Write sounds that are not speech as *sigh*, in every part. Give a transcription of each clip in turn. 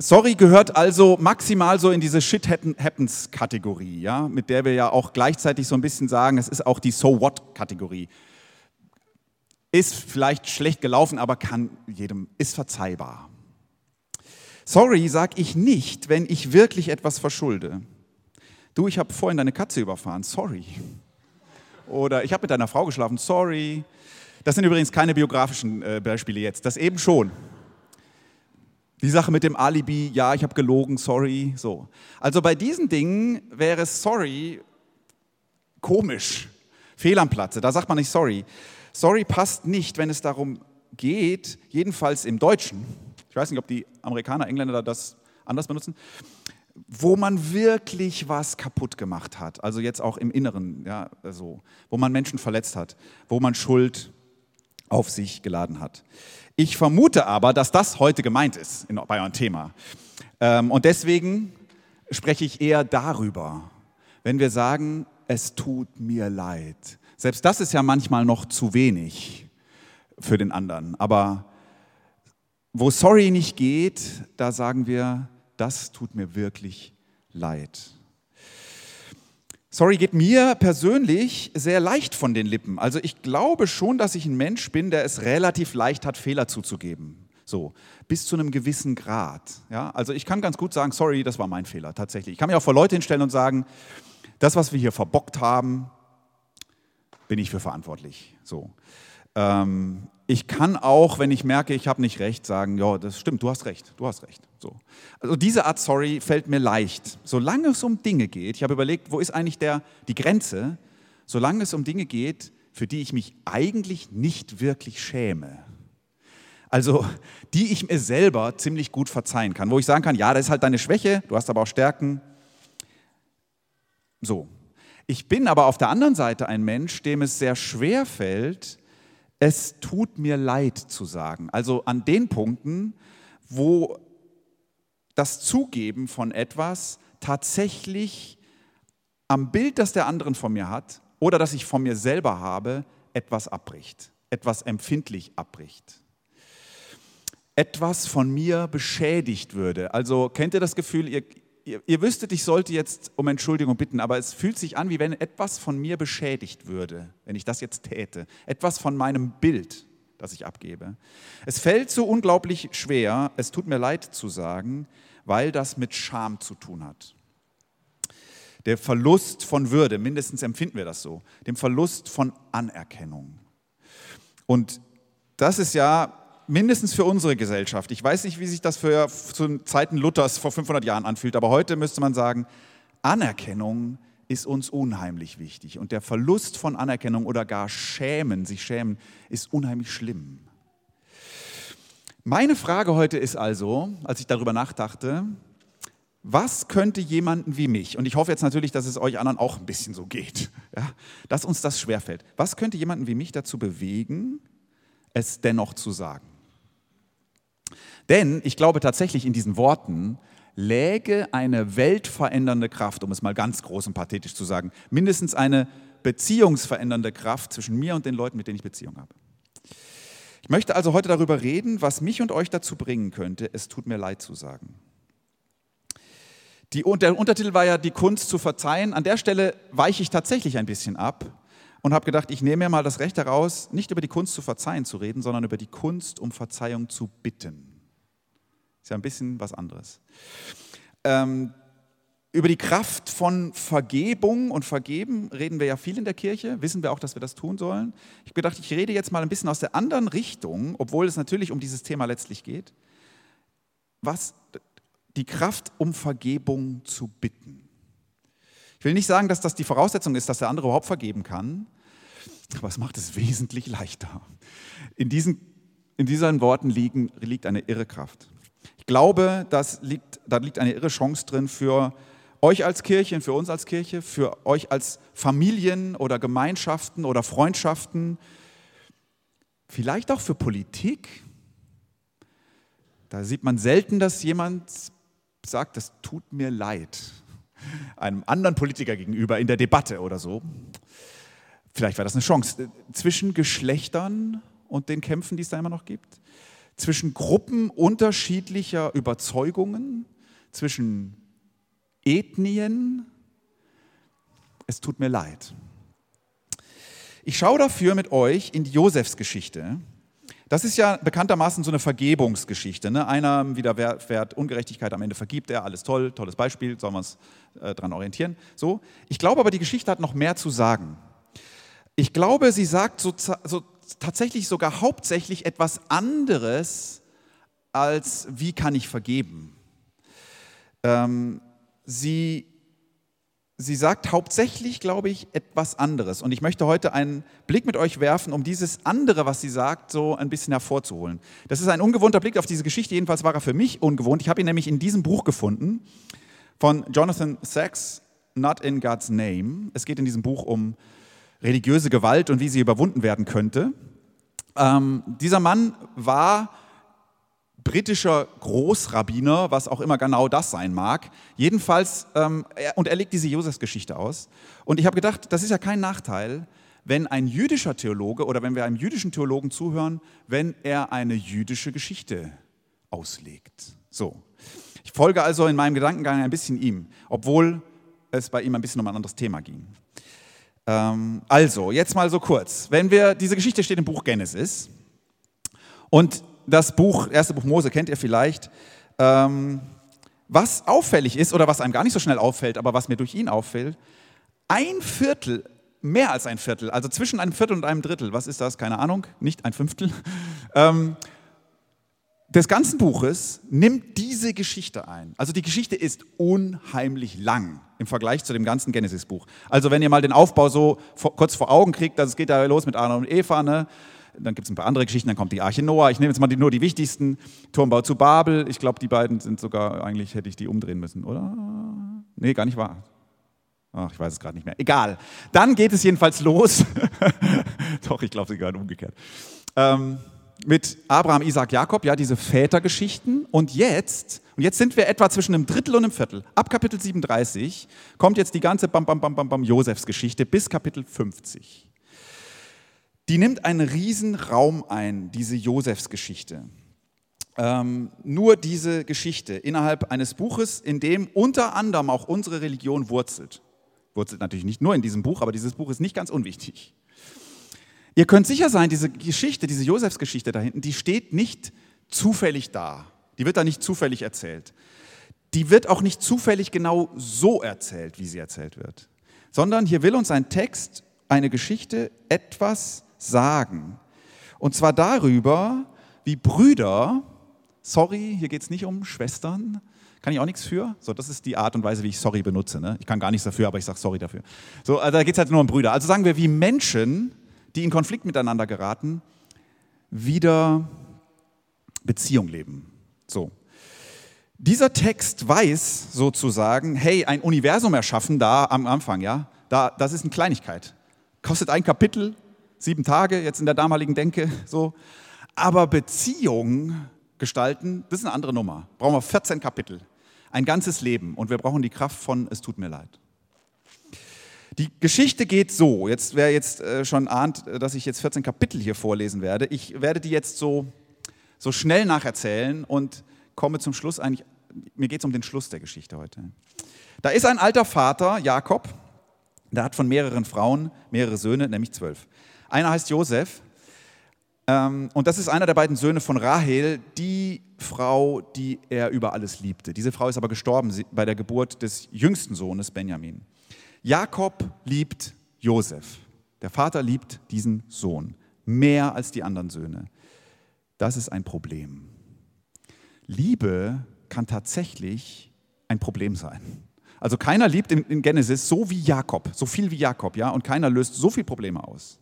Sorry gehört also maximal so in diese Shit Happens Kategorie, ja, mit der wir ja auch gleichzeitig so ein bisschen sagen, es ist auch die So What Kategorie. Ist vielleicht schlecht gelaufen, aber kann jedem, ist verzeihbar. Sorry sag ich nicht, wenn ich wirklich etwas verschulde. Du, ich habe vorhin deine Katze überfahren, sorry. Oder ich habe mit deiner Frau geschlafen, sorry. Das sind übrigens keine biografischen äh, Beispiele jetzt, das eben schon. Die Sache mit dem Alibi, ja, ich habe gelogen, sorry, so. Also bei diesen Dingen wäre sorry komisch, fehl am Platze, da sagt man nicht sorry. Sorry passt nicht, wenn es darum geht, jedenfalls im Deutschen, ich weiß nicht, ob die Amerikaner, Engländer das anders benutzen, wo man wirklich was kaputt gemacht hat, also jetzt auch im Inneren, ja, so, wo man Menschen verletzt hat, wo man Schuld auf sich geladen hat. Ich vermute aber, dass das heute gemeint ist in, bei eurem Thema. Ähm, und deswegen spreche ich eher darüber, wenn wir sagen, es tut mir leid. Selbst das ist ja manchmal noch zu wenig für den anderen. Aber wo sorry nicht geht, da sagen wir, das tut mir wirklich leid. Sorry geht mir persönlich sehr leicht von den Lippen. Also ich glaube schon, dass ich ein Mensch bin, der es relativ leicht hat, Fehler zuzugeben. So, bis zu einem gewissen Grad. Ja, also ich kann ganz gut sagen, sorry, das war mein Fehler, tatsächlich. Ich kann mich auch vor Leute hinstellen und sagen, das, was wir hier verbockt haben, bin ich für verantwortlich. So. Ähm, ich kann auch, wenn ich merke, ich habe nicht recht, sagen, ja, das stimmt, du hast recht, du hast recht. So. Also diese Art Sorry fällt mir leicht. Solange es um Dinge geht, ich habe überlegt, wo ist eigentlich der, die Grenze, solange es um Dinge geht, für die ich mich eigentlich nicht wirklich schäme. Also die ich mir selber ziemlich gut verzeihen kann, wo ich sagen kann, ja, das ist halt deine Schwäche, du hast aber auch Stärken. So. Ich bin aber auf der anderen Seite ein Mensch, dem es sehr schwer fällt, es tut mir leid zu sagen. Also an den Punkten, wo das Zugeben von etwas tatsächlich am Bild, das der anderen von mir hat oder das ich von mir selber habe, etwas abbricht, etwas empfindlich abbricht. Etwas von mir beschädigt würde. Also kennt ihr das Gefühl, ihr, ihr, ihr wüsstet, ich sollte jetzt um Entschuldigung bitten, aber es fühlt sich an, wie wenn etwas von mir beschädigt würde, wenn ich das jetzt täte. Etwas von meinem Bild, das ich abgebe. Es fällt so unglaublich schwer, es tut mir leid zu sagen, weil das mit Scham zu tun hat. Der Verlust von Würde, mindestens empfinden wir das so, dem Verlust von Anerkennung. Und das ist ja mindestens für unsere Gesellschaft. Ich weiß nicht, wie sich das für, zu Zeiten Luthers vor 500 Jahren anfühlt, aber heute müsste man sagen, Anerkennung ist uns unheimlich wichtig. Und der Verlust von Anerkennung oder gar Schämen, sich schämen, ist unheimlich schlimm. Meine Frage heute ist also, als ich darüber nachdachte, was könnte jemanden wie mich, und ich hoffe jetzt natürlich, dass es euch anderen auch ein bisschen so geht, *laughs* ja, dass uns das schwerfällt, was könnte jemanden wie mich dazu bewegen, es dennoch zu sagen? Denn ich glaube tatsächlich in diesen Worten läge eine weltverändernde Kraft, um es mal ganz groß und pathetisch zu sagen, mindestens eine beziehungsverändernde Kraft zwischen mir und den Leuten, mit denen ich Beziehung habe. Ich möchte also heute darüber reden, was mich und euch dazu bringen könnte, es tut mir leid zu sagen. Die, der Untertitel war ja die Kunst zu verzeihen. An der Stelle weiche ich tatsächlich ein bisschen ab und habe gedacht, ich nehme mir mal das Recht heraus, nicht über die Kunst zu verzeihen zu reden, sondern über die Kunst, um Verzeihung zu bitten. Ist ja ein bisschen was anderes. Ähm, über die Kraft von Vergebung und Vergeben reden wir ja viel in der Kirche, wissen wir auch, dass wir das tun sollen. Ich gedacht, ich rede jetzt mal ein bisschen aus der anderen Richtung, obwohl es natürlich um dieses Thema letztlich geht. Was die Kraft, um Vergebung zu bitten. Ich will nicht sagen, dass das die Voraussetzung ist, dass der andere überhaupt vergeben kann, aber es macht es wesentlich leichter. In diesen, in diesen Worten liegen, liegt eine irre Kraft glaube, das liegt, da liegt eine irre Chance drin für euch als Kirche, für uns als Kirche, für euch als Familien oder Gemeinschaften oder Freundschaften, vielleicht auch für Politik. Da sieht man selten, dass jemand sagt, das tut mir leid, einem anderen Politiker gegenüber in der Debatte oder so. Vielleicht wäre das eine Chance zwischen Geschlechtern und den Kämpfen, die es da immer noch gibt zwischen Gruppen unterschiedlicher Überzeugungen, zwischen Ethnien. Es tut mir leid. Ich schaue dafür mit euch in die Josefsgeschichte. Das ist ja bekanntermaßen so eine Vergebungsgeschichte. Ne? Einer widerfährt Ungerechtigkeit, am Ende vergibt er, alles toll, tolles Beispiel, sollen wir uns äh, daran orientieren. So. Ich glaube aber, die Geschichte hat noch mehr zu sagen. Ich glaube, sie sagt so, so tatsächlich sogar hauptsächlich etwas anderes als wie kann ich vergeben. Ähm, sie sie sagt hauptsächlich, glaube ich, etwas anderes. Und ich möchte heute einen Blick mit euch werfen, um dieses andere, was sie sagt, so ein bisschen hervorzuholen. Das ist ein ungewohnter Blick auf diese Geschichte, jedenfalls war er für mich ungewohnt. Ich habe ihn nämlich in diesem Buch gefunden von Jonathan Sachs, Not in God's Name. Es geht in diesem Buch um religiöse Gewalt und wie sie überwunden werden könnte. Ähm, dieser Mann war britischer Großrabbiner, was auch immer genau das sein mag. Jedenfalls, ähm, er, und er legt diese Josefsgeschichte aus. Und ich habe gedacht, das ist ja kein Nachteil, wenn ein jüdischer Theologe oder wenn wir einem jüdischen Theologen zuhören, wenn er eine jüdische Geschichte auslegt. So. Ich folge also in meinem Gedankengang ein bisschen ihm, obwohl es bei ihm ein bisschen um ein anderes Thema ging. Ähm, also, jetzt mal so kurz. Wenn wir, diese Geschichte steht im Buch Genesis. Und das Buch, erste Buch Mose kennt ihr vielleicht. Ähm, was auffällig ist oder was einem gar nicht so schnell auffällt, aber was mir durch ihn auffällt, ein Viertel, mehr als ein Viertel, also zwischen einem Viertel und einem Drittel, was ist das? Keine Ahnung, nicht ein Fünftel, *laughs* ähm, des ganzen Buches nimmt diese Geschichte ein. Also die Geschichte ist unheimlich lang im Vergleich zu dem ganzen Genesis-Buch. Also wenn ihr mal den Aufbau so vor, kurz vor Augen kriegt, es geht da los mit Adam und Eva, ne? Dann gibt es ein paar andere Geschichten, dann kommt die Arche Noah. Ich nehme jetzt mal die, nur die wichtigsten. Turmbau zu Babel. Ich glaube, die beiden sind sogar, eigentlich hätte ich die umdrehen müssen, oder? Nee, gar nicht wahr. Ach, ich weiß es gerade nicht mehr. Egal. Dann geht es jedenfalls los. *laughs* Doch, ich glaube, sie gehören umgekehrt. Ähm, mit Abraham, Isaac, Jakob, ja, diese Vätergeschichten. Und jetzt, und jetzt sind wir etwa zwischen einem Drittel und einem Viertel. Ab Kapitel 37 kommt jetzt die ganze Bam, Bam, Bam, Bam, Bam Josefs Geschichte bis Kapitel 50 die nimmt einen riesen Raum ein, diese Josefsgeschichte. Ähm, nur diese Geschichte innerhalb eines Buches, in dem unter anderem auch unsere Religion wurzelt. Wurzelt natürlich nicht nur in diesem Buch, aber dieses Buch ist nicht ganz unwichtig. Ihr könnt sicher sein, diese Geschichte, diese Josefsgeschichte da hinten, die steht nicht zufällig da. Die wird da nicht zufällig erzählt. Die wird auch nicht zufällig genau so erzählt, wie sie erzählt wird. Sondern hier will uns ein Text, eine Geschichte etwas sagen. Und zwar darüber, wie Brüder, sorry, hier geht es nicht um Schwestern, kann ich auch nichts für. So, das ist die Art und Weise, wie ich sorry benutze. Ne? Ich kann gar nichts dafür, aber ich sage sorry dafür. So, also da geht es halt nur um Brüder. Also sagen wir, wie Menschen, die in Konflikt miteinander geraten, wieder Beziehung leben. So. Dieser Text weiß sozusagen, hey, ein Universum erschaffen da am Anfang, ja, da, das ist eine Kleinigkeit. Kostet ein Kapitel sieben Tage, jetzt in der damaligen Denke *laughs* so. Aber Beziehung gestalten, das ist eine andere Nummer. Brauchen wir 14 Kapitel, ein ganzes Leben und wir brauchen die Kraft von Es tut mir leid. Die Geschichte geht so, jetzt wer jetzt äh, schon ahnt, dass ich jetzt 14 Kapitel hier vorlesen werde, ich werde die jetzt so, so schnell nacherzählen und komme zum Schluss eigentlich, mir geht es um den Schluss der Geschichte heute. Da ist ein alter Vater, Jakob, der hat von mehreren Frauen mehrere Söhne, nämlich zwölf. Einer heißt Josef ähm, und das ist einer der beiden Söhne von Rahel, die Frau, die er über alles liebte. Diese Frau ist aber gestorben bei der Geburt des jüngsten Sohnes Benjamin. Jakob liebt Josef. Der Vater liebt diesen Sohn mehr als die anderen Söhne. Das ist ein Problem. Liebe kann tatsächlich ein Problem sein. Also keiner liebt in Genesis so wie Jakob, so viel wie Jakob, ja, und keiner löst so viele Probleme aus.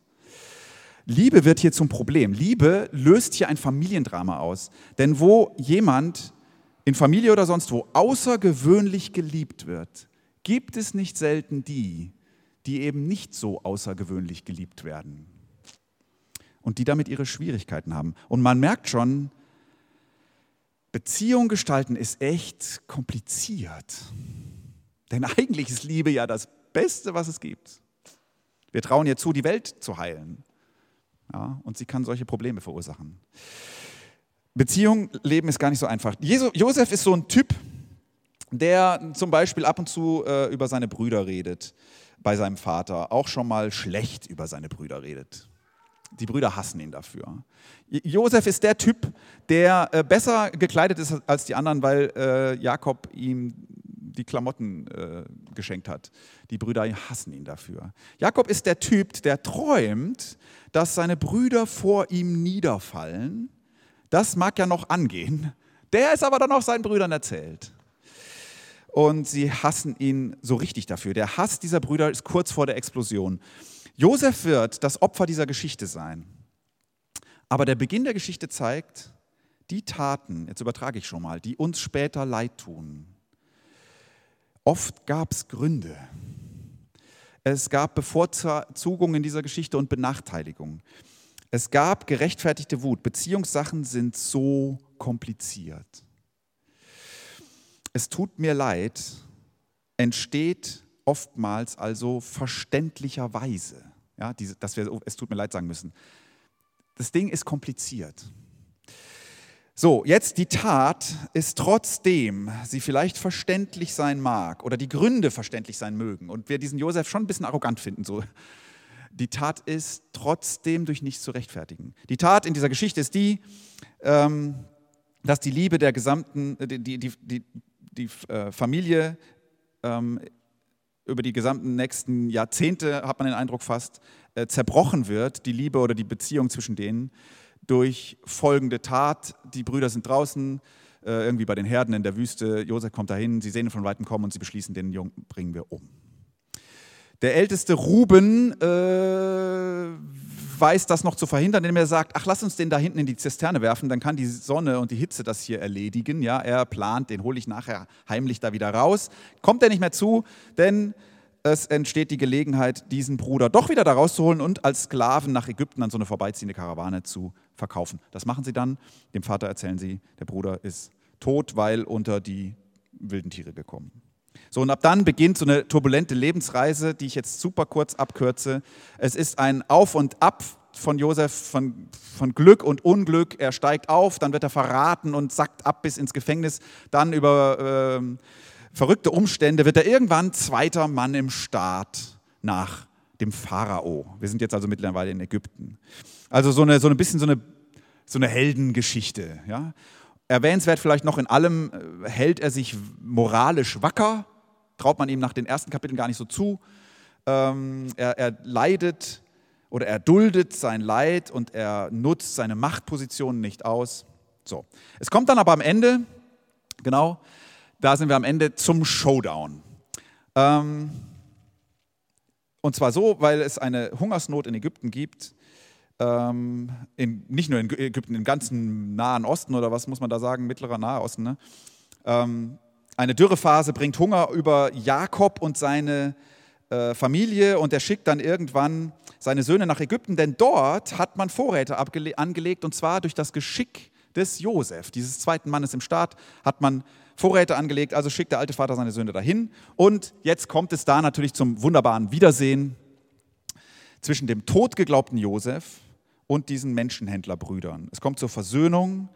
Liebe wird hier zum Problem. Liebe löst hier ein Familiendrama aus. Denn wo jemand in Familie oder sonst wo außergewöhnlich geliebt wird, gibt es nicht selten die, die eben nicht so außergewöhnlich geliebt werden und die damit ihre Schwierigkeiten haben. Und man merkt schon, Beziehung gestalten ist echt kompliziert. Denn eigentlich ist Liebe ja das Beste, was es gibt. Wir trauen ihr zu, die Welt zu heilen. Ja, und sie kann solche Probleme verursachen. Beziehung leben ist gar nicht so einfach. Josef ist so ein Typ, der zum Beispiel ab und zu äh, über seine Brüder redet bei seinem Vater, auch schon mal schlecht über seine Brüder redet. Die Brüder hassen ihn dafür. Josef ist der Typ, der äh, besser gekleidet ist als die anderen, weil äh, Jakob ihm die Klamotten äh, geschenkt hat. Die Brüder hassen ihn dafür. Jakob ist der Typ, der träumt, dass seine Brüder vor ihm niederfallen. Das mag ja noch angehen. Der ist aber dann auch seinen Brüdern erzählt. Und sie hassen ihn so richtig dafür. Der Hass dieser Brüder ist kurz vor der Explosion. Josef wird das Opfer dieser Geschichte sein. Aber der Beginn der Geschichte zeigt, die Taten, jetzt übertrage ich schon mal, die uns später leid tun, Oft gab es Gründe. Es gab Bevorzugungen in dieser Geschichte und Benachteiligungen. Es gab gerechtfertigte Wut. Beziehungssachen sind so kompliziert. Es tut mir leid, entsteht oftmals also verständlicherweise, ja, diese, dass wir es tut mir leid sagen müssen. Das Ding ist kompliziert. So, jetzt die Tat ist trotzdem, sie vielleicht verständlich sein mag oder die Gründe verständlich sein mögen und wir diesen Josef schon ein bisschen arrogant finden, so. Die Tat ist trotzdem durch nichts zu rechtfertigen. Die Tat in dieser Geschichte ist die, ähm, dass die Liebe der gesamten, äh, die, die, die, die äh, Familie ähm, über die gesamten nächsten Jahrzehnte, hat man den Eindruck fast, äh, zerbrochen wird, die Liebe oder die Beziehung zwischen denen durch folgende Tat. Die Brüder sind draußen, äh, irgendwie bei den Herden in der Wüste. Josef kommt dahin, sie sehen ihn von Weitem kommen und sie beschließen, den Jungen bringen wir um. Der älteste Ruben äh, weiß das noch zu verhindern, indem er sagt, ach lass uns den da hinten in die Zisterne werfen, dann kann die Sonne und die Hitze das hier erledigen. Ja, er plant, den hole ich nachher heimlich da wieder raus. Kommt er nicht mehr zu, denn es entsteht die Gelegenheit, diesen Bruder doch wieder da rauszuholen und als Sklaven nach Ägypten an so eine vorbeiziehende Karawane zu verkaufen. Das machen sie dann. Dem Vater erzählen sie, der Bruder ist tot, weil unter die wilden Tiere gekommen. So, und ab dann beginnt so eine turbulente Lebensreise, die ich jetzt super kurz abkürze. Es ist ein Auf und Ab von Josef, von, von Glück und Unglück. Er steigt auf, dann wird er verraten und sackt ab bis ins Gefängnis. Dann über äh, verrückte Umstände wird er irgendwann zweiter Mann im Staat nach dem Pharao. Wir sind jetzt also mittlerweile in Ägypten. Also so eine, so ein bisschen so eine, so eine Heldengeschichte. Ja? Erwähnenswert vielleicht noch in allem, äh, hält er sich moralisch wacker, traut man ihm nach den ersten Kapiteln gar nicht so zu. Ähm, er, er leidet oder er duldet sein Leid und er nutzt seine Machtpositionen nicht aus. So. Es kommt dann aber am Ende, genau, da sind wir am Ende zum Showdown. Ähm, und zwar so, weil es eine Hungersnot in Ägypten gibt. Ähm, in, nicht nur in Ägypten, im ganzen Nahen Osten oder was muss man da sagen, mittlerer Nahe Osten. Ne? Ähm, eine Dürrephase bringt Hunger über Jakob und seine äh, Familie und er schickt dann irgendwann seine Söhne nach Ägypten, denn dort hat man Vorräte angelegt und zwar durch das Geschick des Josef, dieses zweiten Mannes im Staat, hat man Vorräte angelegt, also schickt der alte Vater seine Söhne dahin. Und jetzt kommt es da natürlich zum wunderbaren Wiedersehen zwischen dem totgeglaubten Josef und diesen Menschenhändlerbrüdern. Es kommt zur Versöhnung.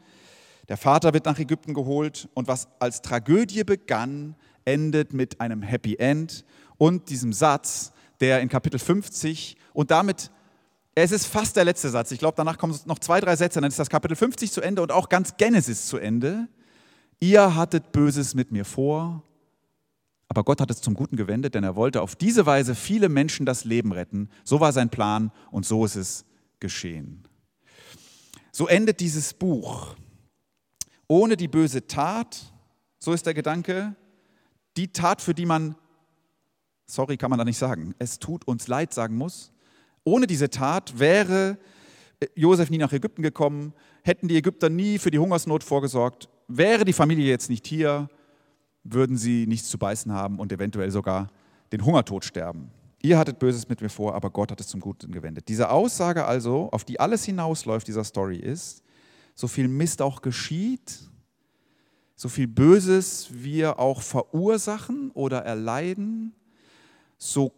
Der Vater wird nach Ägypten geholt und was als Tragödie begann, endet mit einem Happy End und diesem Satz, der in Kapitel 50 und damit, es ist fast der letzte Satz, ich glaube, danach kommen noch zwei, drei Sätze, dann ist das Kapitel 50 zu Ende und auch ganz Genesis zu Ende. Ihr hattet Böses mit mir vor, aber Gott hat es zum Guten gewendet, denn er wollte auf diese Weise viele Menschen das Leben retten. So war sein Plan und so ist es geschehen. So endet dieses Buch. Ohne die böse Tat, so ist der Gedanke, die Tat, für die man, sorry, kann man da nicht sagen, es tut uns leid sagen muss, ohne diese Tat wäre Josef nie nach Ägypten gekommen, hätten die Ägypter nie für die Hungersnot vorgesorgt wäre die Familie jetzt nicht hier, würden sie nichts zu beißen haben und eventuell sogar den Hungertod sterben. Ihr hattet Böses mit mir vor, aber Gott hat es zum Guten gewendet. Diese Aussage also, auf die alles hinausläuft dieser Story ist, so viel Mist auch geschieht, so viel Böses wir auch verursachen oder erleiden, so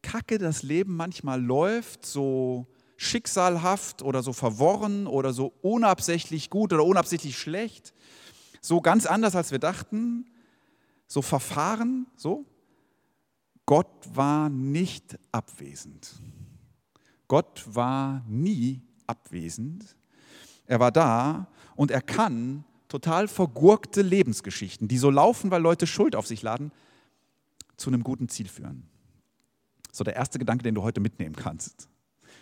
kacke das Leben manchmal läuft, so schicksalhaft oder so verworren oder so unabsichtlich gut oder unabsichtlich schlecht, so ganz anders als wir dachten, so verfahren, so. Gott war nicht abwesend. Gott war nie abwesend. Er war da und er kann total vergurkte Lebensgeschichten, die so laufen, weil Leute Schuld auf sich laden, zu einem guten Ziel führen. So der erste Gedanke, den du heute mitnehmen kannst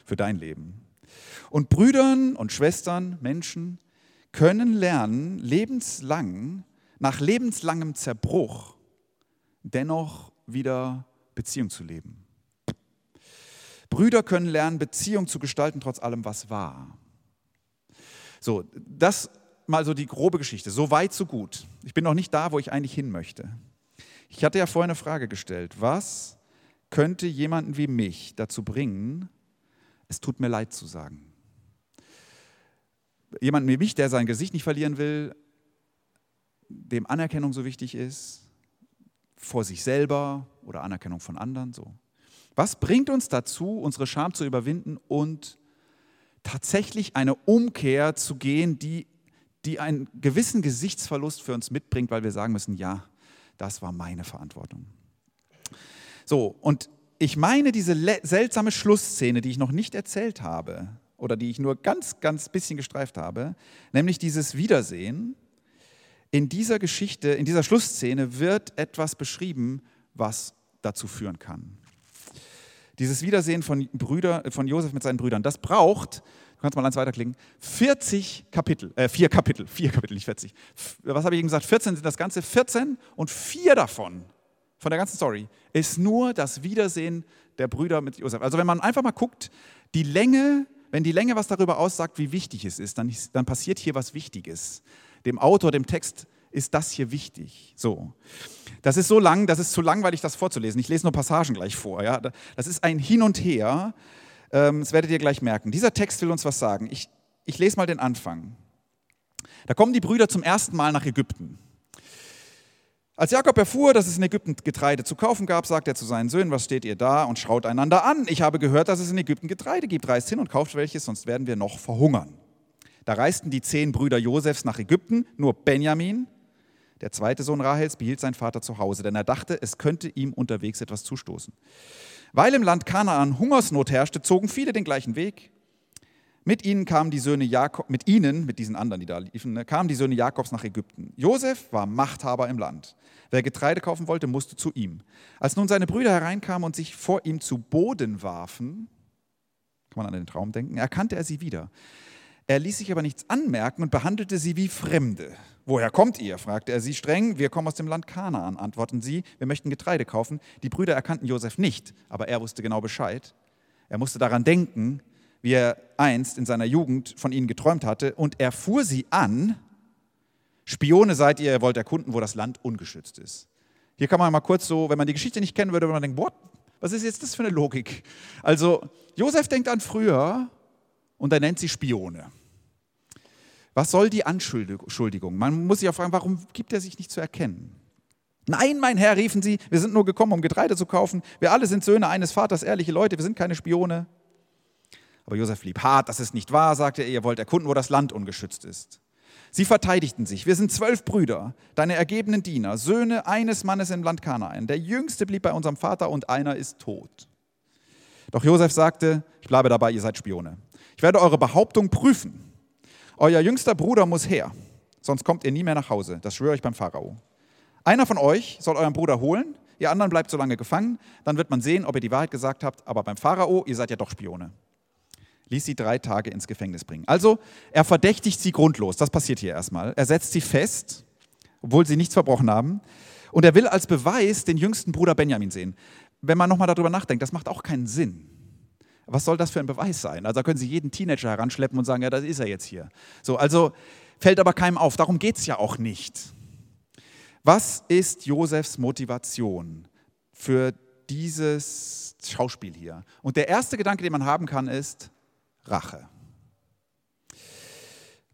für dein Leben. Und Brüdern und Schwestern, Menschen können lernen, lebenslang, nach lebenslangem Zerbruch, dennoch wieder Beziehung zu leben. Brüder können lernen, Beziehung zu gestalten, trotz allem, was war. So, das mal so die grobe Geschichte. So weit, so gut. Ich bin noch nicht da, wo ich eigentlich hin möchte. Ich hatte ja vorhin eine Frage gestellt. Was könnte jemanden wie mich dazu bringen, es tut mir leid zu sagen? Jemanden wie mich, der sein Gesicht nicht verlieren will, dem Anerkennung so wichtig ist, vor sich selber oder Anerkennung von anderen, so. Was bringt uns dazu, unsere Scham zu überwinden und tatsächlich eine Umkehr zu gehen, die, die einen gewissen Gesichtsverlust für uns mitbringt, weil wir sagen müssen, ja, das war meine Verantwortung. So, und ich meine diese seltsame Schlussszene, die ich noch nicht erzählt habe oder die ich nur ganz, ganz bisschen gestreift habe, nämlich dieses Wiedersehen. In dieser Geschichte, in dieser Schlussszene wird etwas beschrieben, was dazu führen kann. Dieses Wiedersehen von, Brüder, von Josef mit seinen Brüdern, das braucht, du kannst mal eins weiterklicken, 40 Kapitel, äh, vier Kapitel, vier Kapitel, nicht 40. Was habe ich eben gesagt? 14 sind das Ganze, 14 und vier davon, von der ganzen Story, ist nur das Wiedersehen der Brüder mit Josef. Also wenn man einfach mal guckt, die Länge, wenn die Länge was darüber aussagt, wie wichtig es ist, dann, dann passiert hier was Wichtiges. Dem Autor, dem Text ist das hier wichtig. So. Das ist so lang, das ist zu langweilig, das vorzulesen. Ich lese nur Passagen gleich vor. Ja? Das ist ein Hin und Her. Ähm, das werdet ihr gleich merken. Dieser Text will uns was sagen. Ich, ich lese mal den Anfang. Da kommen die Brüder zum ersten Mal nach Ägypten. Als Jakob erfuhr, dass es in Ägypten Getreide zu kaufen gab, sagte er zu seinen Söhnen, was steht ihr da und schaut einander an. Ich habe gehört, dass es in Ägypten Getreide gibt. Reist hin und kauft welches, sonst werden wir noch verhungern. Da reisten die zehn Brüder Josefs nach Ägypten, nur Benjamin, der zweite Sohn Rahels behielt seinen Vater zu Hause, denn er dachte, es könnte ihm unterwegs etwas zustoßen. Weil im Land Kanaan Hungersnot herrschte, zogen viele den gleichen Weg. Mit ihnen kamen die Söhne Jakob, mit ihnen, mit diesen anderen, die da liefen, ne, kamen die Söhne Jakobs nach Ägypten. Josef war Machthaber im Land. Wer Getreide kaufen wollte, musste zu ihm. Als nun seine Brüder hereinkamen und sich vor ihm zu Boden warfen, kann man an den Traum denken, erkannte er sie wieder. Er ließ sich aber nichts anmerken und behandelte sie wie Fremde. Woher kommt ihr? fragte er sie streng. Wir kommen aus dem Land Kanaan, antworten sie. Wir möchten Getreide kaufen. Die Brüder erkannten Josef nicht, aber er wusste genau Bescheid. Er musste daran denken, wie er einst in seiner Jugend von ihnen geträumt hatte, und er fuhr sie an. Spione seid ihr, ihr wollt erkunden, wo das Land ungeschützt ist. Hier kann man mal kurz so, wenn man die Geschichte nicht kennen würde, würde man denken, boah, was ist jetzt das für eine Logik? Also, Josef denkt an früher und er nennt sie Spione. Was soll die Anschuldigung? Man muss sich auch fragen, warum gibt er sich nicht zu erkennen? Nein, mein Herr, riefen sie, wir sind nur gekommen, um Getreide zu kaufen. Wir alle sind Söhne eines Vaters, ehrliche Leute, wir sind keine Spione. Aber Josef blieb hart, das ist nicht wahr, sagte er, ihr wollt erkunden, wo das Land ungeschützt ist. Sie verteidigten sich, wir sind zwölf Brüder, deine ergebenen Diener, Söhne eines Mannes im Land Kanaan. Der jüngste blieb bei unserem Vater und einer ist tot. Doch Josef sagte, ich bleibe dabei, ihr seid Spione. Ich werde eure Behauptung prüfen. Euer jüngster Bruder muss her, sonst kommt ihr nie mehr nach Hause. Das schwöre ich beim Pharao. Einer von euch soll euren Bruder holen, ihr anderen bleibt so lange gefangen, dann wird man sehen, ob ihr die Wahrheit gesagt habt, aber beim Pharao, ihr seid ja doch Spione. Ließ sie drei Tage ins Gefängnis bringen. Also, er verdächtigt sie grundlos, das passiert hier erstmal. Er setzt sie fest, obwohl sie nichts verbrochen haben. Und er will als Beweis den jüngsten Bruder Benjamin sehen. Wenn man nochmal darüber nachdenkt, das macht auch keinen Sinn. Was soll das für ein Beweis sein? Also da können Sie jeden Teenager heranschleppen und sagen, ja, das ist er jetzt hier. So, also fällt aber keinem auf. Darum geht es ja auch nicht. Was ist Josefs Motivation für dieses Schauspiel hier? Und der erste Gedanke, den man haben kann, ist Rache.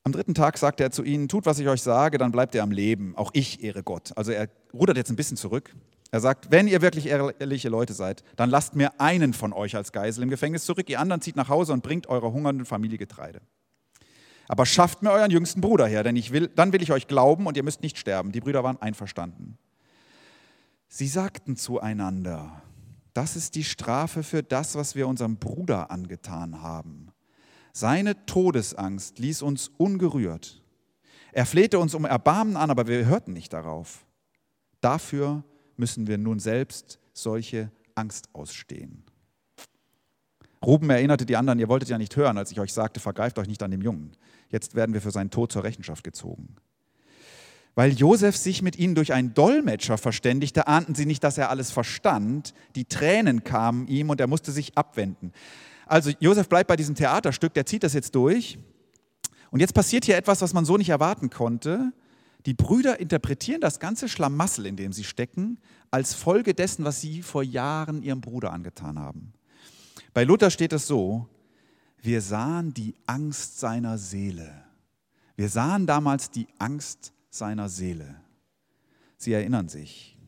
Am dritten Tag sagte er zu ihnen, tut, was ich euch sage, dann bleibt ihr am Leben. Auch ich ehre Gott. Also er rudert jetzt ein bisschen zurück. Er sagt, wenn ihr wirklich ehrliche Leute seid, dann lasst mir einen von euch als Geisel im Gefängnis zurück, ihr anderen zieht nach Hause und bringt eurer hungernden Familie Getreide. Aber schafft mir euren jüngsten Bruder her, denn ich will, dann will ich euch glauben und ihr müsst nicht sterben. Die Brüder waren einverstanden. Sie sagten zueinander, das ist die Strafe für das, was wir unserem Bruder angetan haben. Seine Todesangst ließ uns ungerührt. Er flehte uns um Erbarmen an, aber wir hörten nicht darauf. Dafür müssen wir nun selbst solche Angst ausstehen. Ruben erinnerte die anderen, ihr wolltet ja nicht hören, als ich euch sagte, vergreift euch nicht an dem Jungen. Jetzt werden wir für seinen Tod zur Rechenschaft gezogen. Weil Josef sich mit ihnen durch einen Dolmetscher verständigte, ahnten sie nicht, dass er alles verstand. Die Tränen kamen ihm und er musste sich abwenden. Also Josef bleibt bei diesem Theaterstück, der zieht das jetzt durch. Und jetzt passiert hier etwas, was man so nicht erwarten konnte. Die Brüder interpretieren das ganze Schlamassel, in dem sie stecken, als Folge dessen, was sie vor Jahren ihrem Bruder angetan haben. Bei Luther steht es so, wir sahen die Angst seiner Seele. Wir sahen damals die Angst seiner Seele. Sie erinnern sich.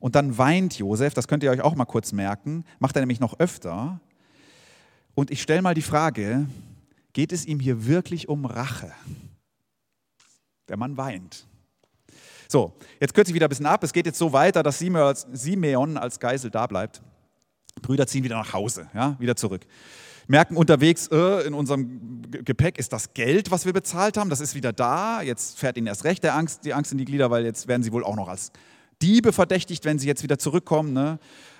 Und dann weint Josef, das könnt ihr euch auch mal kurz merken, macht er nämlich noch öfter. Und ich stelle mal die Frage, geht es ihm hier wirklich um Rache? Der Mann weint. So, jetzt kürze ich wieder ein bisschen ab. Es geht jetzt so weiter, dass Simeon als Geisel da bleibt. Brüder ziehen wieder nach Hause, ja, wieder zurück. Merken unterwegs, äh, in unserem Gepäck ist das Geld, was wir bezahlt haben, das ist wieder da. Jetzt fährt ihnen erst recht der Angst, die Angst in die Glieder, weil jetzt werden sie wohl auch noch als Diebe verdächtigt, wenn sie jetzt wieder zurückkommen ne?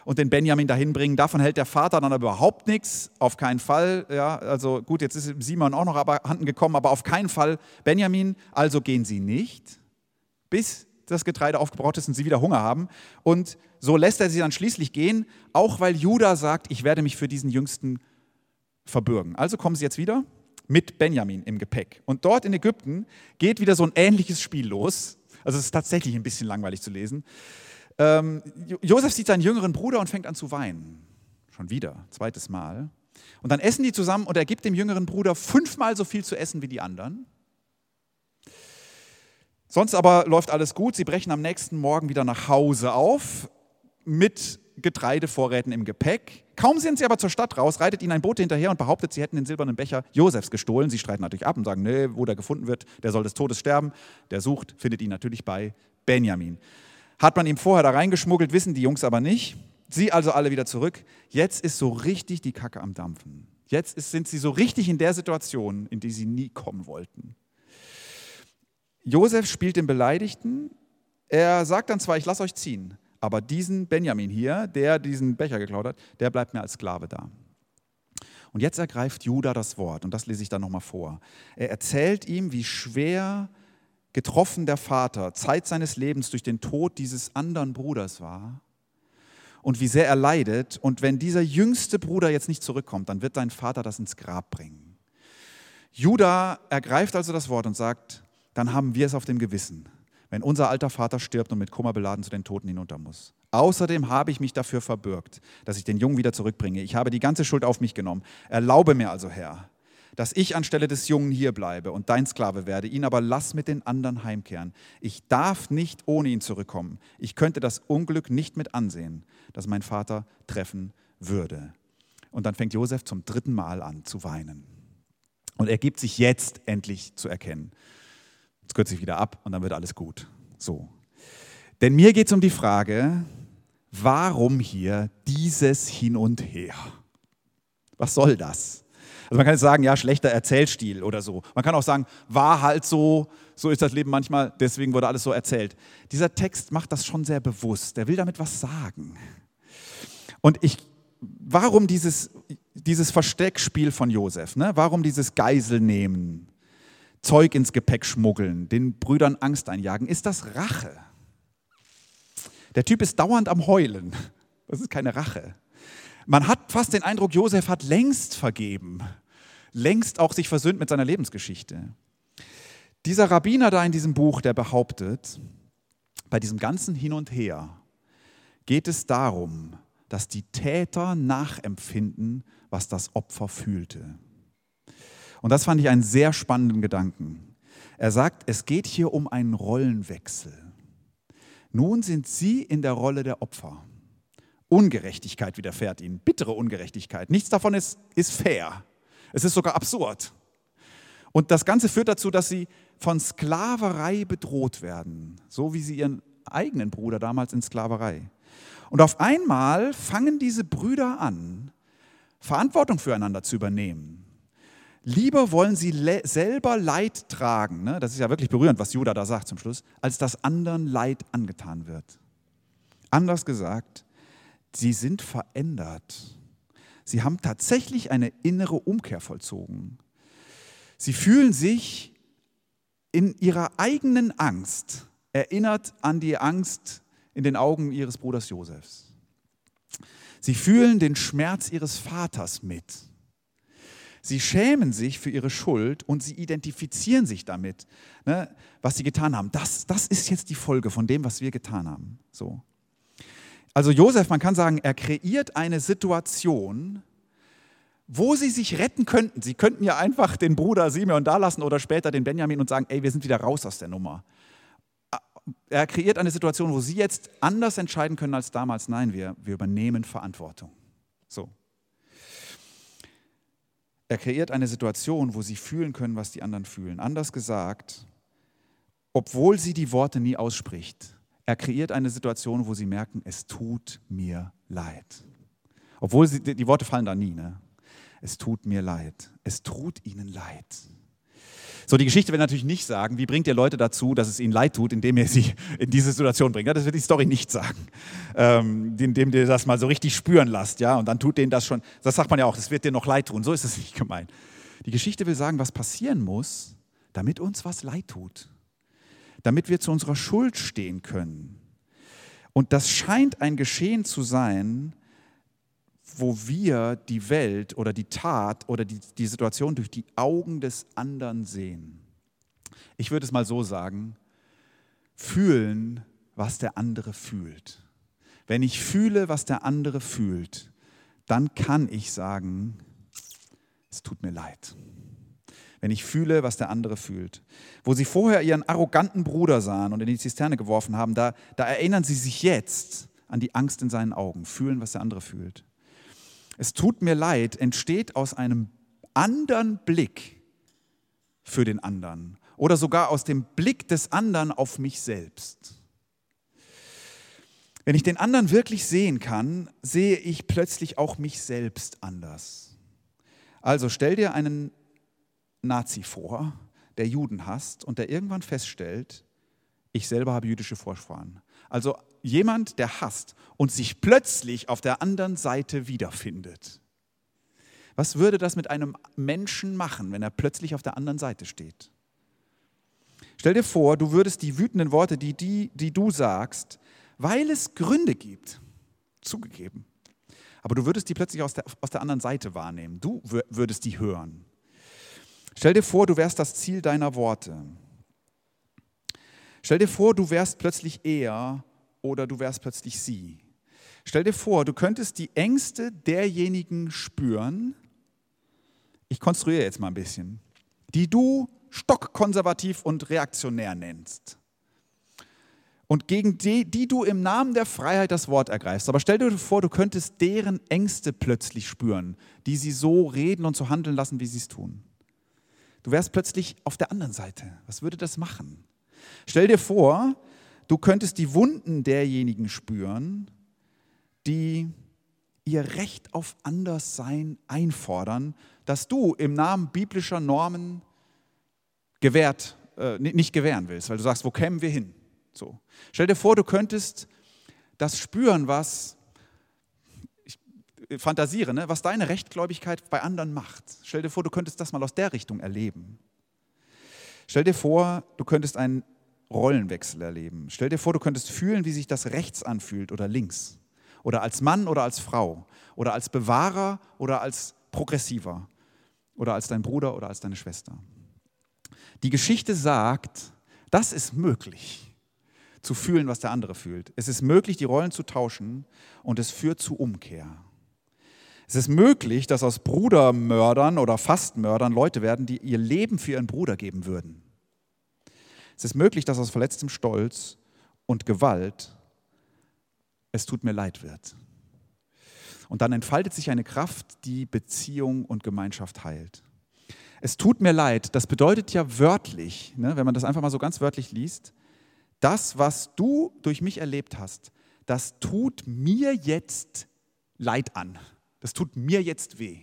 Und den Benjamin dahin bringen. Davon hält der Vater dann aber überhaupt nichts, auf keinen Fall. Ja? Also gut, jetzt ist Simon auch noch abhanden gekommen, aber auf keinen Fall Benjamin. Also gehen sie nicht, bis das Getreide aufgebraucht ist und sie wieder Hunger haben. Und so lässt er sie dann schließlich gehen, auch weil Judah sagt, ich werde mich für diesen Jüngsten verbürgen. Also kommen sie jetzt wieder mit Benjamin im Gepäck. Und dort in Ägypten geht wieder so ein ähnliches Spiel los. Also es ist tatsächlich ein bisschen langweilig zu lesen. Ähm, Josef sieht seinen jüngeren Bruder und fängt an zu weinen. Schon wieder, zweites Mal. Und dann essen die zusammen und er gibt dem jüngeren Bruder fünfmal so viel zu essen wie die anderen. Sonst aber läuft alles gut. Sie brechen am nächsten Morgen wieder nach Hause auf mit Getreidevorräten im Gepäck. Kaum sind sie aber zur Stadt raus, reitet ihnen ein Bote hinterher und behauptet, sie hätten den silbernen Becher Josefs gestohlen. Sie streiten natürlich ab und sagen, nee, wo der gefunden wird, der soll des Todes sterben. Der sucht, findet ihn natürlich bei Benjamin. Hat man ihm vorher da reingeschmuggelt, wissen die Jungs aber nicht. Sie also alle wieder zurück. Jetzt ist so richtig die Kacke am Dampfen. Jetzt ist, sind sie so richtig in der Situation, in die sie nie kommen wollten. Josef spielt den Beleidigten. Er sagt dann zwar, ich lasse euch ziehen, aber diesen Benjamin hier, der diesen Becher geklaut hat, der bleibt mir als Sklave da. Und jetzt ergreift Judah das Wort und das lese ich dann nochmal vor. Er erzählt ihm, wie schwer getroffen der Vater Zeit seines Lebens durch den Tod dieses anderen Bruders war und wie sehr er leidet. Und wenn dieser jüngste Bruder jetzt nicht zurückkommt, dann wird dein Vater das ins Grab bringen. Judah ergreift also das Wort und sagt, dann haben wir es auf dem Gewissen wenn unser alter Vater stirbt und mit Kummer beladen zu den Toten hinunter muss. Außerdem habe ich mich dafür verbürgt, dass ich den Jungen wieder zurückbringe. Ich habe die ganze Schuld auf mich genommen. Erlaube mir also, Herr, dass ich anstelle des Jungen hier bleibe und dein Sklave werde, ihn aber lass mit den anderen heimkehren. Ich darf nicht ohne ihn zurückkommen. Ich könnte das Unglück nicht mit ansehen, das mein Vater treffen würde. Und dann fängt Josef zum dritten Mal an zu weinen. Und er gibt sich jetzt endlich zu erkennen. Jetzt kürze ich wieder ab und dann wird alles gut. So. Denn mir geht es um die Frage, warum hier dieses Hin und Her? Was soll das? Also man kann jetzt sagen, ja, schlechter Erzählstil oder so. Man kann auch sagen, war halt so, so ist das Leben manchmal, deswegen wurde alles so erzählt. Dieser Text macht das schon sehr bewusst. Der will damit was sagen. Und ich, warum dieses, dieses Versteckspiel von Josef? Ne? Warum dieses Geiselnehmen? Zeug ins Gepäck schmuggeln, den Brüdern Angst einjagen, ist das Rache. Der Typ ist dauernd am Heulen. Das ist keine Rache. Man hat fast den Eindruck, Josef hat längst vergeben, längst auch sich versöhnt mit seiner Lebensgeschichte. Dieser Rabbiner da in diesem Buch, der behauptet, bei diesem ganzen Hin und Her geht es darum, dass die Täter nachempfinden, was das Opfer fühlte. Und das fand ich einen sehr spannenden Gedanken. Er sagt, es geht hier um einen Rollenwechsel. Nun sind sie in der Rolle der Opfer. Ungerechtigkeit widerfährt ihnen, bittere Ungerechtigkeit. Nichts davon ist, ist fair. Es ist sogar absurd. Und das Ganze führt dazu, dass sie von Sklaverei bedroht werden, so wie sie ihren eigenen Bruder damals in Sklaverei. Und auf einmal fangen diese Brüder an, Verantwortung füreinander zu übernehmen. Lieber wollen sie selber Leid tragen, ne? das ist ja wirklich berührend, was Judah da sagt zum Schluss, als dass anderen Leid angetan wird. Anders gesagt, sie sind verändert. Sie haben tatsächlich eine innere Umkehr vollzogen. Sie fühlen sich in ihrer eigenen Angst erinnert an die Angst in den Augen ihres Bruders Josefs. Sie fühlen den Schmerz ihres Vaters mit. Sie schämen sich für ihre Schuld und sie identifizieren sich damit, ne, was sie getan haben. Das, das ist jetzt die Folge von dem, was wir getan haben. So. Also Josef, man kann sagen, er kreiert eine Situation, wo sie sich retten könnten. Sie könnten ja einfach den Bruder Simeon da lassen oder später den Benjamin und sagen, ey, wir sind wieder raus aus der Nummer. Er kreiert eine Situation, wo sie jetzt anders entscheiden können als damals. Nein, wir, wir übernehmen Verantwortung. So. Er kreiert eine Situation, wo sie fühlen können, was die anderen fühlen. Anders gesagt, obwohl sie die Worte nie ausspricht, er kreiert eine Situation, wo sie merken, es tut mir leid. Obwohl sie, die Worte fallen da nie. Ne? Es tut mir leid. Es tut ihnen leid. So, die Geschichte will natürlich nicht sagen, wie bringt ihr Leute dazu, dass es ihnen leid tut, indem ihr sie in diese Situation bringt. Das wird die Story nicht sagen. Ähm, indem ihr das mal so richtig spüren lasst, ja, und dann tut denen das schon, das sagt man ja auch, das wird dir noch leid tun. So ist es nicht gemeint. Die Geschichte will sagen, was passieren muss, damit uns was leid tut. Damit wir zu unserer Schuld stehen können. Und das scheint ein Geschehen zu sein, wo wir die Welt oder die Tat oder die, die Situation durch die Augen des anderen sehen. Ich würde es mal so sagen, fühlen, was der andere fühlt. Wenn ich fühle, was der andere fühlt, dann kann ich sagen, es tut mir leid. Wenn ich fühle, was der andere fühlt. Wo sie vorher ihren arroganten Bruder sahen und in die Zisterne geworfen haben, da, da erinnern sie sich jetzt an die Angst in seinen Augen, fühlen, was der andere fühlt es tut mir leid, entsteht aus einem anderen Blick für den anderen oder sogar aus dem Blick des anderen auf mich selbst. Wenn ich den anderen wirklich sehen kann, sehe ich plötzlich auch mich selbst anders. Also stell dir einen Nazi vor, der Juden hasst und der irgendwann feststellt, ich selber habe jüdische Vorfahren. Also jemand, der hasst und sich plötzlich auf der anderen Seite wiederfindet. Was würde das mit einem Menschen machen, wenn er plötzlich auf der anderen Seite steht? Stell dir vor, du würdest die wütenden Worte, die, die, die du sagst, weil es Gründe gibt, zugegeben, aber du würdest die plötzlich aus der, aus der anderen Seite wahrnehmen. Du würdest die hören. Stell dir vor, du wärst das Ziel deiner Worte. Stell dir vor, du wärst plötzlich er oder du wärst plötzlich sie. Stell dir vor, du könntest die Ängste derjenigen spüren, ich konstruiere jetzt mal ein bisschen, die du stockkonservativ und reaktionär nennst. Und gegen die, die du im Namen der Freiheit das Wort ergreifst. Aber stell dir vor, du könntest deren Ängste plötzlich spüren, die sie so reden und so handeln lassen, wie sie es tun. Du wärst plötzlich auf der anderen Seite. Was würde das machen? Stell dir vor, Du könntest die Wunden derjenigen spüren, die ihr Recht auf Anderssein einfordern, das du im Namen biblischer Normen gewährt, äh, nicht gewähren willst, weil du sagst, wo kämen wir hin? So. Stell dir vor, du könntest das spüren, was, fantasiere, ne, was deine Rechtgläubigkeit bei anderen macht. Stell dir vor, du könntest das mal aus der Richtung erleben. Stell dir vor, du könntest einen Rollenwechsel erleben. Stell dir vor, du könntest fühlen, wie sich das rechts anfühlt oder links. Oder als Mann oder als Frau. Oder als Bewahrer oder als Progressiver. Oder als dein Bruder oder als deine Schwester. Die Geschichte sagt, das ist möglich, zu fühlen, was der andere fühlt. Es ist möglich, die Rollen zu tauschen und es führt zu Umkehr. Es ist möglich, dass aus Brudermördern oder Fastmördern Leute werden, die ihr Leben für ihren Bruder geben würden. Es ist möglich, dass aus verletztem Stolz und Gewalt, es tut mir leid wird. Und dann entfaltet sich eine Kraft, die Beziehung und Gemeinschaft heilt. Es tut mir leid, das bedeutet ja wörtlich, ne, wenn man das einfach mal so ganz wörtlich liest, das, was du durch mich erlebt hast, das tut mir jetzt Leid an. Das tut mir jetzt weh.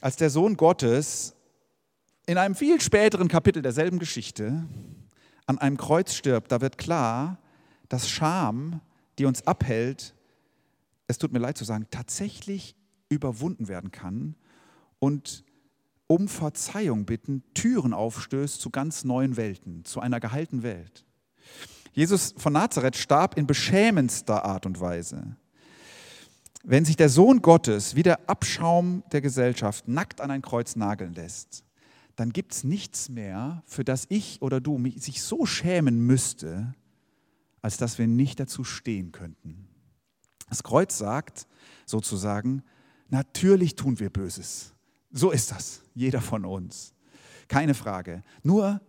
Als der Sohn Gottes in einem viel späteren Kapitel derselben Geschichte an einem Kreuz stirbt, da wird klar, dass Scham, die uns abhält, es tut mir leid zu sagen, tatsächlich überwunden werden kann und um Verzeihung bitten, Türen aufstößt zu ganz neuen Welten, zu einer geheilten Welt. Jesus von Nazareth starb in beschämendster Art und Weise. Wenn sich der Sohn Gottes wie der Abschaum der Gesellschaft nackt an ein Kreuz nageln lässt, dann gibt es nichts mehr, für das ich oder du mich, sich so schämen müsste, als dass wir nicht dazu stehen könnten. Das Kreuz sagt sozusagen, natürlich tun wir Böses. So ist das, jeder von uns. Keine Frage. Nur,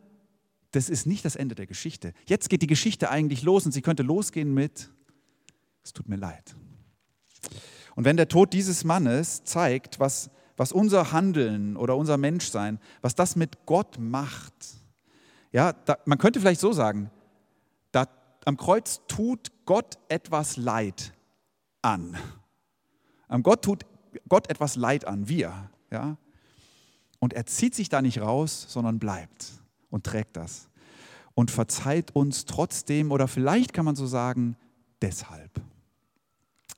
das ist nicht das Ende der Geschichte. Jetzt geht die Geschichte eigentlich los und sie könnte losgehen mit, es tut mir leid. Und wenn der Tod dieses Mannes zeigt, was, was unser Handeln oder unser Menschsein, was das mit Gott macht, ja, da, man könnte vielleicht so sagen, da, am Kreuz tut Gott etwas Leid an. Am Gott tut Gott etwas Leid an, wir. Ja? Und er zieht sich da nicht raus, sondern bleibt und trägt das. Und verzeiht uns trotzdem, oder vielleicht kann man so sagen, deshalb.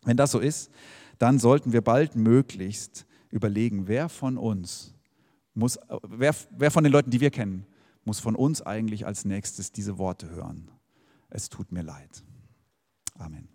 Wenn das so ist, dann sollten wir bald möglichst überlegen, wer von uns muss, wer, wer von den Leuten, die wir kennen, muss von uns eigentlich als nächstes diese Worte hören. Es tut mir leid. Amen.